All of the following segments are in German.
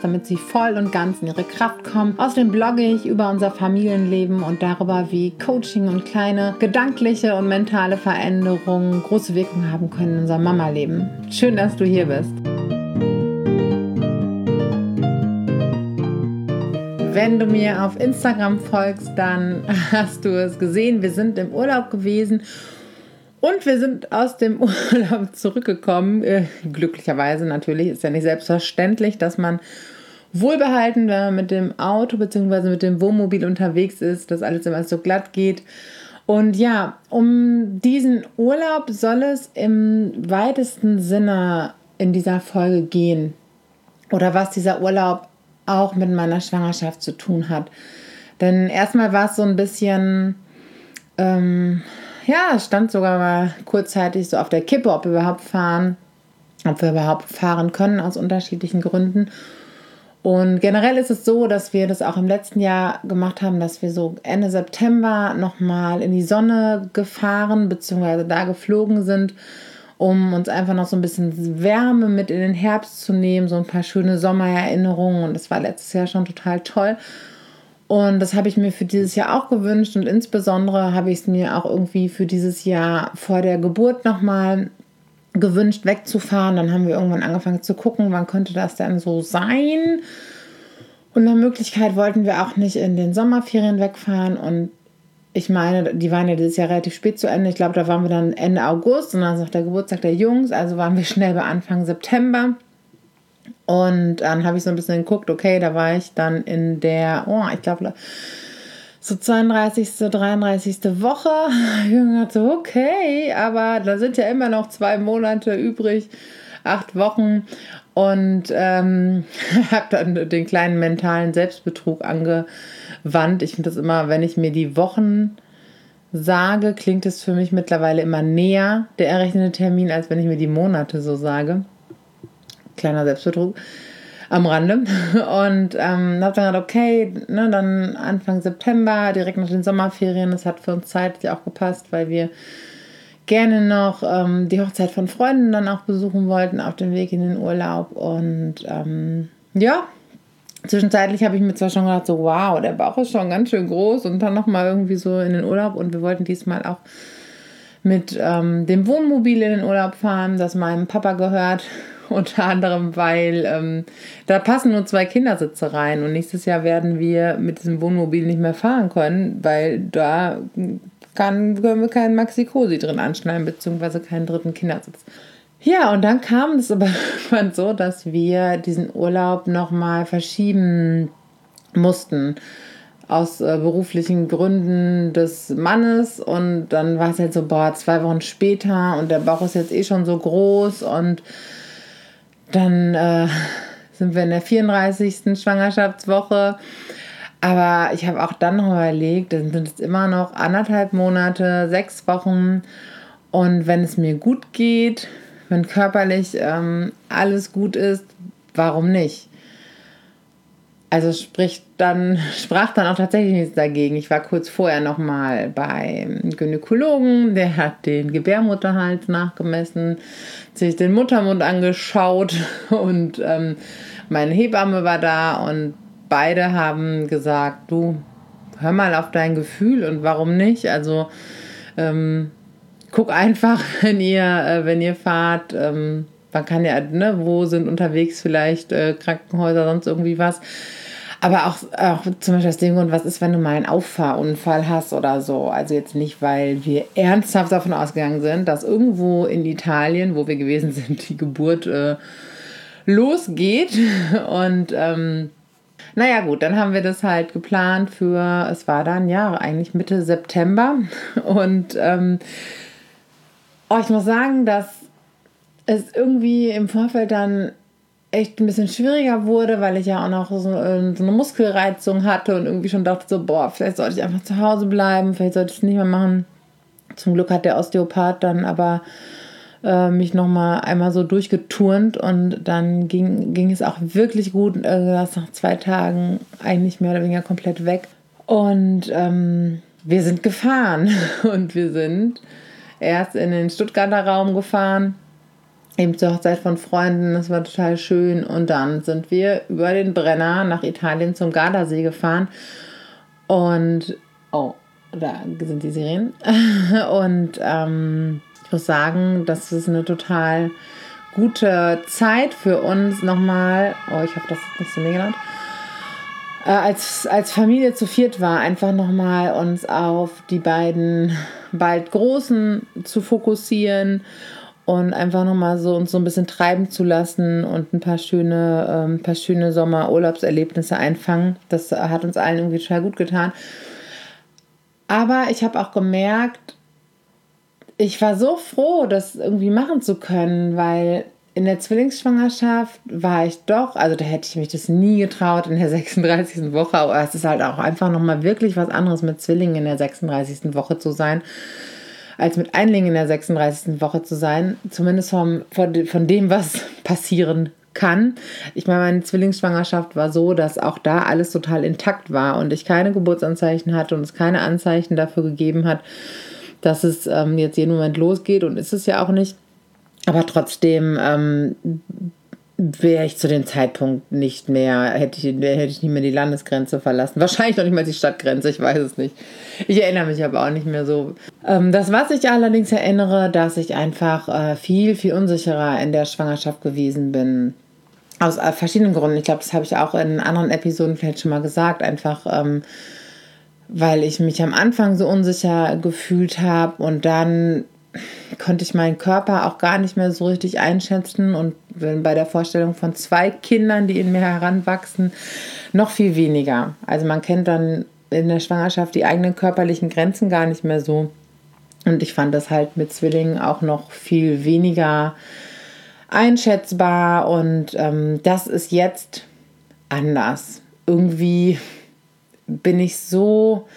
damit sie voll und ganz in ihre Kraft kommen. Außerdem blogge ich über unser Familienleben und darüber, wie Coaching und kleine gedankliche und mentale Veränderungen große Wirkung haben können in unserem Mama-Leben. Schön, dass du hier bist. Wenn du mir auf Instagram folgst, dann hast du es gesehen. Wir sind im Urlaub gewesen und wir sind aus dem Urlaub zurückgekommen. Äh, glücklicherweise natürlich ist ja nicht selbstverständlich, dass man wohlbehalten, wenn man mit dem Auto bzw. mit dem Wohnmobil unterwegs ist, dass alles immer so glatt geht. Und ja, um diesen Urlaub soll es im weitesten Sinne in dieser Folge gehen. Oder was dieser Urlaub auch mit meiner Schwangerschaft zu tun hat. Denn erstmal war es so ein bisschen, ähm, ja, es stand sogar mal kurzzeitig so auf der Kippe, ob wir überhaupt fahren, ob wir überhaupt fahren können aus unterschiedlichen Gründen. Und generell ist es so, dass wir das auch im letzten Jahr gemacht haben, dass wir so Ende September nochmal in die Sonne gefahren bzw. da geflogen sind, um uns einfach noch so ein bisschen Wärme mit in den Herbst zu nehmen, so ein paar schöne Sommererinnerungen. Und das war letztes Jahr schon total toll. Und das habe ich mir für dieses Jahr auch gewünscht und insbesondere habe ich es mir auch irgendwie für dieses Jahr vor der Geburt nochmal gewünscht, wegzufahren. Dann haben wir irgendwann angefangen zu gucken, wann könnte das denn so sein. Und nach Möglichkeit wollten wir auch nicht in den Sommerferien wegfahren. Und ich meine, die waren ja dieses Jahr relativ spät zu Ende. Ich glaube, da waren wir dann Ende August und dann ist auch der Geburtstag der Jungs. Also waren wir schnell bei Anfang September. Und dann habe ich so ein bisschen geguckt, okay, da war ich dann in der, oh, ich glaube, so 32., 33. Woche. Ich habe so, okay, aber da sind ja immer noch zwei Monate übrig, acht Wochen. Und ähm, habe dann den kleinen mentalen Selbstbetrug angewandt. Ich finde das immer, wenn ich mir die Wochen sage, klingt es für mich mittlerweile immer näher, der errechnete Termin, als wenn ich mir die Monate so sage kleiner Selbstbetrug am Rande. Und ähm, habe dann gedacht, okay, ne, dann Anfang September, direkt nach den Sommerferien. Das hat für uns zeitlich auch gepasst, weil wir gerne noch ähm, die Hochzeit von Freunden dann auch besuchen wollten auf dem Weg in den Urlaub. Und ähm, ja, zwischenzeitlich habe ich mir zwar schon gedacht, so wow, der Bauch ist schon ganz schön groß und dann nochmal irgendwie so in den Urlaub. Und wir wollten diesmal auch mit ähm, dem Wohnmobil in den Urlaub fahren, das meinem Papa gehört unter anderem, weil ähm, da passen nur zwei Kindersitze rein und nächstes Jahr werden wir mit diesem Wohnmobil nicht mehr fahren können, weil da kann, können wir keinen Maxi-Cosi drin anschneiden, beziehungsweise keinen dritten Kindersitz. Ja, und dann kam es aber irgendwann so, dass wir diesen Urlaub nochmal verschieben mussten aus äh, beruflichen Gründen des Mannes und dann war es halt so, boah, zwei Wochen später und der Bauch ist jetzt eh schon so groß und dann äh, sind wir in der 34. Schwangerschaftswoche. Aber ich habe auch dann noch überlegt, dann sind es immer noch anderthalb Monate, sechs Wochen. Und wenn es mir gut geht, wenn körperlich ähm, alles gut ist, warum nicht? Also spricht dann, sprach dann auch tatsächlich nichts dagegen. Ich war kurz vorher nochmal beim Gynäkologen, der hat den Gebärmutterhals nachgemessen, sich den Muttermund angeschaut und ähm, meine Hebamme war da und beide haben gesagt, du hör mal auf dein Gefühl und warum nicht? Also ähm, guck einfach, wenn ihr, äh, wenn ihr fahrt, ähm, man kann ja, ne, wo sind unterwegs vielleicht äh, Krankenhäuser, sonst irgendwie was. Aber auch, auch zum Beispiel aus dem Grund, was ist, wenn du mal einen Auffahrunfall hast oder so. Also jetzt nicht, weil wir ernsthaft davon ausgegangen sind, dass irgendwo in Italien, wo wir gewesen sind, die Geburt äh, losgeht. Und ähm, naja gut, dann haben wir das halt geplant für, es war dann ja eigentlich Mitte September. Und ähm, oh, ich muss sagen, dass es irgendwie im Vorfeld dann echt ein bisschen schwieriger wurde, weil ich ja auch noch so, äh, so, eine Muskelreizung hatte und irgendwie schon dachte so, boah, vielleicht sollte ich einfach zu Hause bleiben, vielleicht sollte ich es nicht mehr machen. Zum Glück hat der Osteopath dann aber äh, mich nochmal einmal so durchgeturnt und dann ging, ging es auch wirklich gut. Äh, das nach zwei Tagen eigentlich mehr oder weniger komplett weg. Und ähm, wir sind gefahren und wir sind erst in den Stuttgarter Raum gefahren, eben zur Hochzeit von Freunden, das war total schön. Und dann sind wir über den Brenner nach Italien zum Gardasee gefahren. Und, oh, da sind die Sirenen. Und ähm, ich muss sagen, das ist eine total gute Zeit für uns nochmal. Oh, ich hoffe, das ist nicht so mega. Äh, als, als Familie zu viert war, einfach nochmal uns auf die beiden bald Großen zu fokussieren und einfach nochmal so uns so ein bisschen treiben zu lassen und ein paar schöne, ähm, paar schöne Sommerurlaubserlebnisse einfangen. Das hat uns allen irgendwie total gut getan. Aber ich habe auch gemerkt, ich war so froh, das irgendwie machen zu können, weil in der Zwillingsschwangerschaft war ich doch, also da hätte ich mich das nie getraut in der 36. Woche, aber es ist halt auch einfach nochmal wirklich was anderes mit Zwillingen in der 36. Woche zu sein, als mit Einlingen in der 36. Woche zu sein, zumindest vom, von, dem, was passieren kann. Ich meine, meine Zwillingsschwangerschaft war so, dass auch da alles total intakt war und ich keine Geburtsanzeichen hatte und es keine Anzeichen dafür gegeben hat, dass es ähm, jetzt jeden Moment losgeht und ist es ja auch nicht. Aber trotzdem ähm, wäre ich zu dem Zeitpunkt nicht mehr, hätte ich, hätte ich nicht mehr die Landesgrenze verlassen. Wahrscheinlich noch nicht mal die Stadtgrenze, ich weiß es nicht. Ich erinnere mich aber auch nicht mehr so. Ähm, das, was ich allerdings erinnere, dass ich einfach äh, viel, viel unsicherer in der Schwangerschaft gewesen bin. Aus äh, verschiedenen Gründen. Ich glaube, das habe ich auch in anderen Episoden vielleicht schon mal gesagt. Einfach. Ähm, weil ich mich am Anfang so unsicher gefühlt habe und dann konnte ich meinen Körper auch gar nicht mehr so richtig einschätzen und bei der Vorstellung von zwei Kindern, die in mir heranwachsen, noch viel weniger. Also man kennt dann in der Schwangerschaft die eigenen körperlichen Grenzen gar nicht mehr so. Und ich fand das halt mit Zwillingen auch noch viel weniger einschätzbar und ähm, das ist jetzt anders. Irgendwie bin ich so,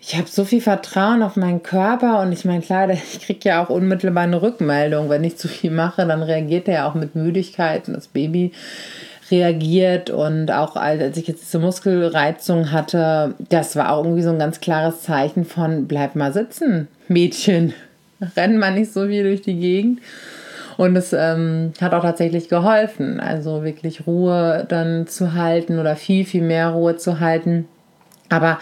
ich habe so viel Vertrauen auf meinen Körper und ich meine, klar, ich kriege ja auch unmittelbar eine Rückmeldung. Wenn ich zu viel mache, dann reagiert er ja auch mit Müdigkeit und das Baby reagiert und auch als ich jetzt diese Muskelreizung hatte, das war auch irgendwie so ein ganz klares Zeichen von bleib mal sitzen, Mädchen, renn mal nicht so viel durch die Gegend. Und es ähm, hat auch tatsächlich geholfen, also wirklich Ruhe dann zu halten oder viel, viel mehr Ruhe zu halten. Aber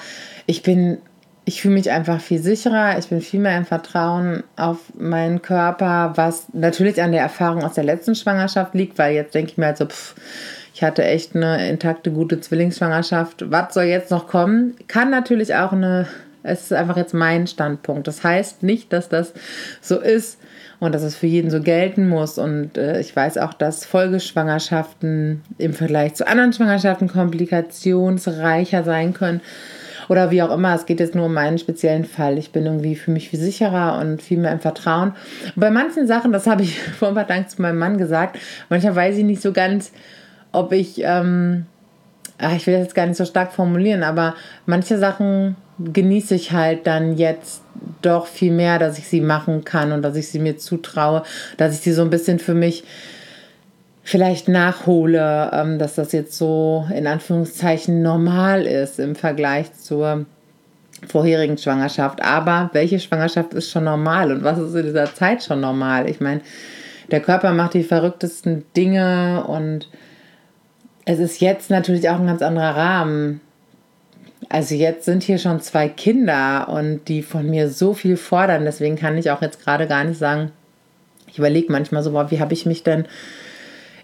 ich bin, ich fühle mich einfach viel sicherer, ich bin viel mehr im Vertrauen auf meinen Körper, was natürlich an der Erfahrung aus der letzten Schwangerschaft liegt, weil jetzt denke ich mir halt so, pff, ich hatte echt eine intakte, gute Zwillingsschwangerschaft. Was soll jetzt noch kommen? Kann natürlich auch eine, es ist einfach jetzt mein Standpunkt. Das heißt nicht, dass das so ist, und dass es für jeden so gelten muss. Und äh, ich weiß auch, dass Folgeschwangerschaften im Vergleich zu anderen Schwangerschaften komplikationsreicher sein können. Oder wie auch immer, es geht jetzt nur um meinen speziellen Fall. Ich bin irgendwie für mich viel sicherer und viel mehr im Vertrauen. Und bei manchen Sachen, das habe ich vor ein paar Tagen zu meinem Mann gesagt, manchmal weiß ich nicht so ganz, ob ich, ähm, ach, ich will das jetzt gar nicht so stark formulieren, aber manche Sachen genieße ich halt dann jetzt doch viel mehr, dass ich sie machen kann und dass ich sie mir zutraue, dass ich sie so ein bisschen für mich vielleicht nachhole, ähm, dass das jetzt so in Anführungszeichen normal ist im Vergleich zur vorherigen Schwangerschaft. Aber welche Schwangerschaft ist schon normal und was ist in dieser Zeit schon normal? Ich meine, der Körper macht die verrücktesten Dinge und es ist jetzt natürlich auch ein ganz anderer Rahmen. Also jetzt sind hier schon zwei Kinder und die von mir so viel fordern. Deswegen kann ich auch jetzt gerade gar nicht sagen, ich überlege manchmal so, wie habe ich mich denn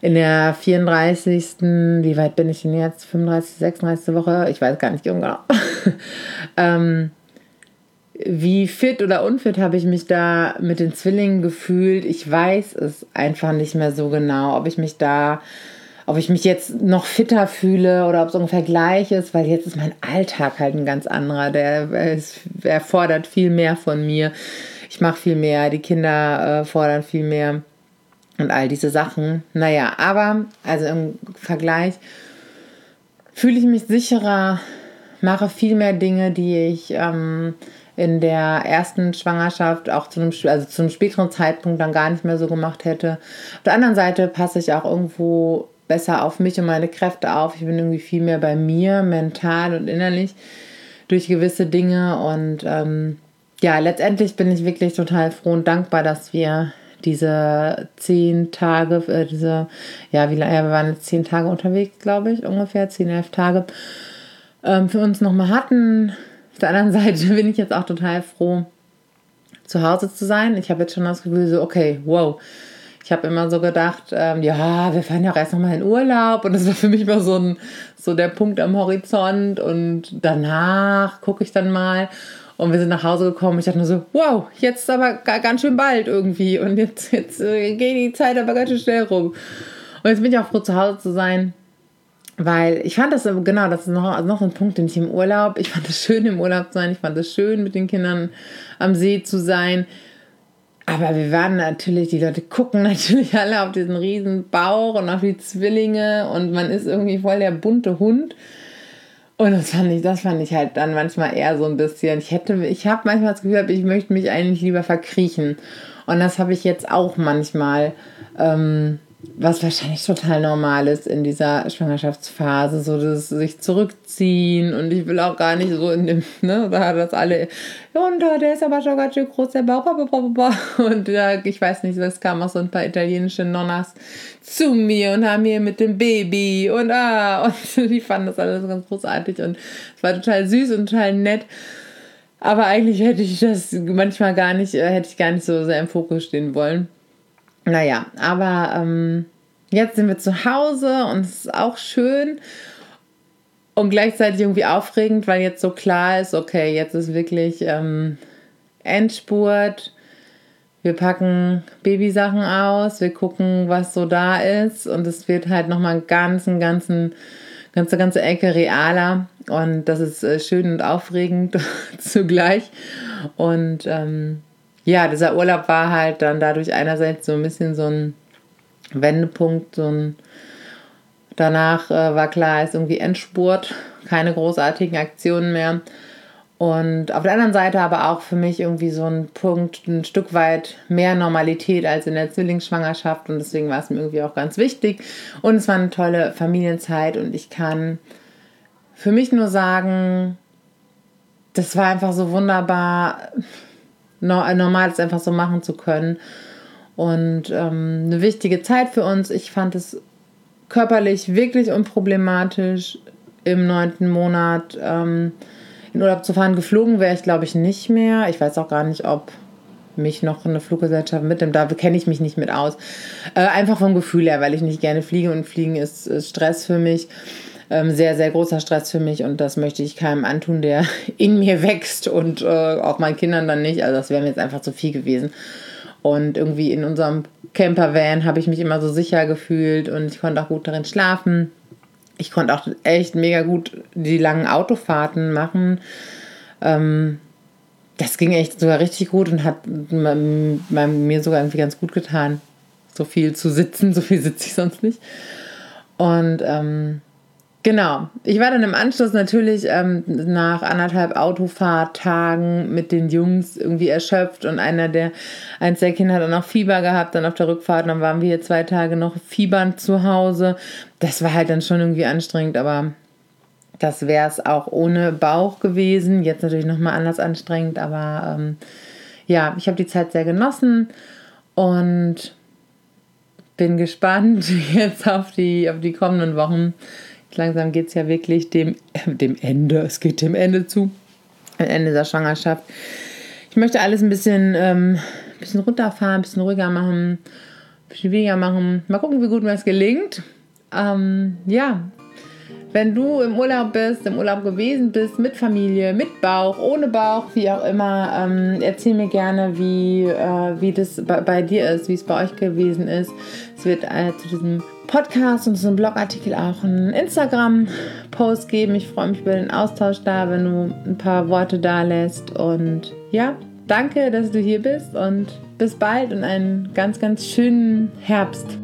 in der 34. Wie weit bin ich denn jetzt? 35, 36. Woche? Ich weiß gar nicht genau. ähm, wie fit oder unfit habe ich mich da mit den Zwillingen gefühlt? Ich weiß es einfach nicht mehr so genau, ob ich mich da ob ich mich jetzt noch fitter fühle oder ob es ungefähr gleich ist, weil jetzt ist mein Alltag halt ein ganz anderer. Der ist, erfordert viel mehr von mir. Ich mache viel mehr, die Kinder äh, fordern viel mehr. Und all diese Sachen. Naja, aber also im Vergleich fühle ich mich sicherer, mache viel mehr Dinge, die ich ähm, in der ersten Schwangerschaft auch zu einem, also zu einem späteren Zeitpunkt dann gar nicht mehr so gemacht hätte. Auf der anderen Seite passe ich auch irgendwo besser auf mich und meine Kräfte auf. Ich bin irgendwie viel mehr bei mir, mental und innerlich durch gewisse Dinge. Und ähm, ja, letztendlich bin ich wirklich total froh und dankbar, dass wir diese zehn Tage, äh, diese, ja, wie lange, ja, wir waren jetzt zehn Tage unterwegs, glaube ich, ungefähr, zehn, elf Tage, ähm, für uns nochmal hatten. Auf der anderen Seite bin ich jetzt auch total froh, zu Hause zu sein. Ich habe jetzt schon das Gefühl, so, okay, wow. Ich habe immer so gedacht, ähm, ja, wir fahren ja auch erst nochmal in Urlaub und das war für mich immer so, ein, so der Punkt am Horizont und danach gucke ich dann mal. Und wir sind nach Hause gekommen. Ich dachte nur so, wow, jetzt aber ganz schön bald irgendwie. Und jetzt, jetzt äh, geht die Zeit aber ganz schön schnell rum. Und jetzt bin ich auch froh, zu Hause zu sein. Weil ich fand das, genau, das ist noch, also noch ein Punkt, den ich im Urlaub, ich fand es schön, im Urlaub zu sein. Ich fand es schön, mit den Kindern am See zu sein. Aber wir waren natürlich, die Leute gucken natürlich alle auf diesen riesen Bauch und auf die Zwillinge und man ist irgendwie voll der bunte Hund. Und das fand ich, das fand ich halt dann manchmal eher so ein bisschen. Ich hätte, ich habe manchmal das Gefühl, ich möchte mich eigentlich lieber verkriechen. Und das habe ich jetzt auch manchmal. Ähm, was wahrscheinlich total normal ist in dieser Schwangerschaftsphase, so das sich zurückziehen und ich will auch gar nicht so in dem, ne, da das alle, und der ist aber schon ganz schön groß, der Bauch, und ja, ich weiß nicht, es kamen auch so ein paar italienische Nonnas zu mir und haben hier mit dem Baby und ah, und die fanden das alles ganz großartig und es war total süß und total nett. Aber eigentlich hätte ich das manchmal gar nicht, äh, hätte ich gar nicht so sehr im Fokus stehen wollen. Naja, aber ähm, jetzt sind wir zu Hause und es ist auch schön und gleichzeitig irgendwie aufregend, weil jetzt so klar ist, okay, jetzt ist wirklich ähm, Endspurt. Wir packen Babysachen aus, wir gucken, was so da ist und es wird halt nochmal einen ganzen, ganzen, ganze, ganze Ecke realer und das ist äh, schön und aufregend zugleich und ähm, ja, dieser Urlaub war halt dann dadurch einerseits so ein bisschen so ein Wendepunkt, so ein danach äh, war klar, ist irgendwie Endspurt, keine großartigen Aktionen mehr. Und auf der anderen Seite aber auch für mich irgendwie so ein Punkt, ein Stück weit mehr Normalität als in der Zwillingsschwangerschaft. Und deswegen war es mir irgendwie auch ganz wichtig. Und es war eine tolle Familienzeit. Und ich kann für mich nur sagen, das war einfach so wunderbar normal ist einfach so machen zu können. Und ähm, eine wichtige Zeit für uns. Ich fand es körperlich wirklich unproblematisch, im neunten Monat ähm, in Urlaub zu fahren. Geflogen wäre ich, glaube ich, nicht mehr. Ich weiß auch gar nicht, ob mich noch eine Fluggesellschaft mitnimmt. Da kenne ich mich nicht mit aus. Äh, einfach vom Gefühl her, weil ich nicht gerne fliege und Fliegen ist, ist Stress für mich ähm, sehr, sehr großer Stress für mich und das möchte ich keinem antun, der in mir wächst und äh, auch meinen Kindern dann nicht. Also das wäre mir jetzt einfach zu viel gewesen. Und irgendwie in unserem Campervan habe ich mich immer so sicher gefühlt und ich konnte auch gut darin schlafen. Ich konnte auch echt mega gut die langen Autofahrten machen. Ähm, das ging echt sogar richtig gut und hat mir sogar irgendwie ganz gut getan. So viel zu sitzen, so viel sitze ich sonst nicht. Und ähm, Genau. Ich war dann im Anschluss natürlich ähm, nach anderthalb Autofahrtagen mit den Jungs irgendwie erschöpft und einer der, eins der Kinder hat dann auch Fieber gehabt, dann auf der Rückfahrt, dann waren wir hier zwei Tage noch fiebern zu Hause. Das war halt dann schon irgendwie anstrengend, aber das wäre es auch ohne Bauch gewesen. Jetzt natürlich nochmal anders anstrengend, aber ähm, ja, ich habe die Zeit sehr genossen und bin gespannt jetzt auf die, auf die kommenden Wochen Langsam geht es ja wirklich dem, äh, dem Ende, es geht dem Ende zu, Ende der Schwangerschaft. Ich möchte alles ein bisschen, ähm, bisschen runterfahren, ein bisschen ruhiger machen, ein bisschen weniger machen. Mal gucken, wie gut mir das gelingt. Ähm, ja, wenn du im Urlaub bist, im Urlaub gewesen bist, mit Familie, mit Bauch, ohne Bauch, wie auch immer, ähm, erzähl mir gerne, wie, äh, wie das bei, bei, dir ist, wie es bei euch gewesen ist. Es wird äh, zu diesem Podcast und zu einem Blogartikel auch einen Instagram-Post geben. Ich freue mich über den Austausch da, wenn du ein paar Worte da lässt. Und ja, danke, dass du hier bist und bis bald und einen ganz, ganz schönen Herbst.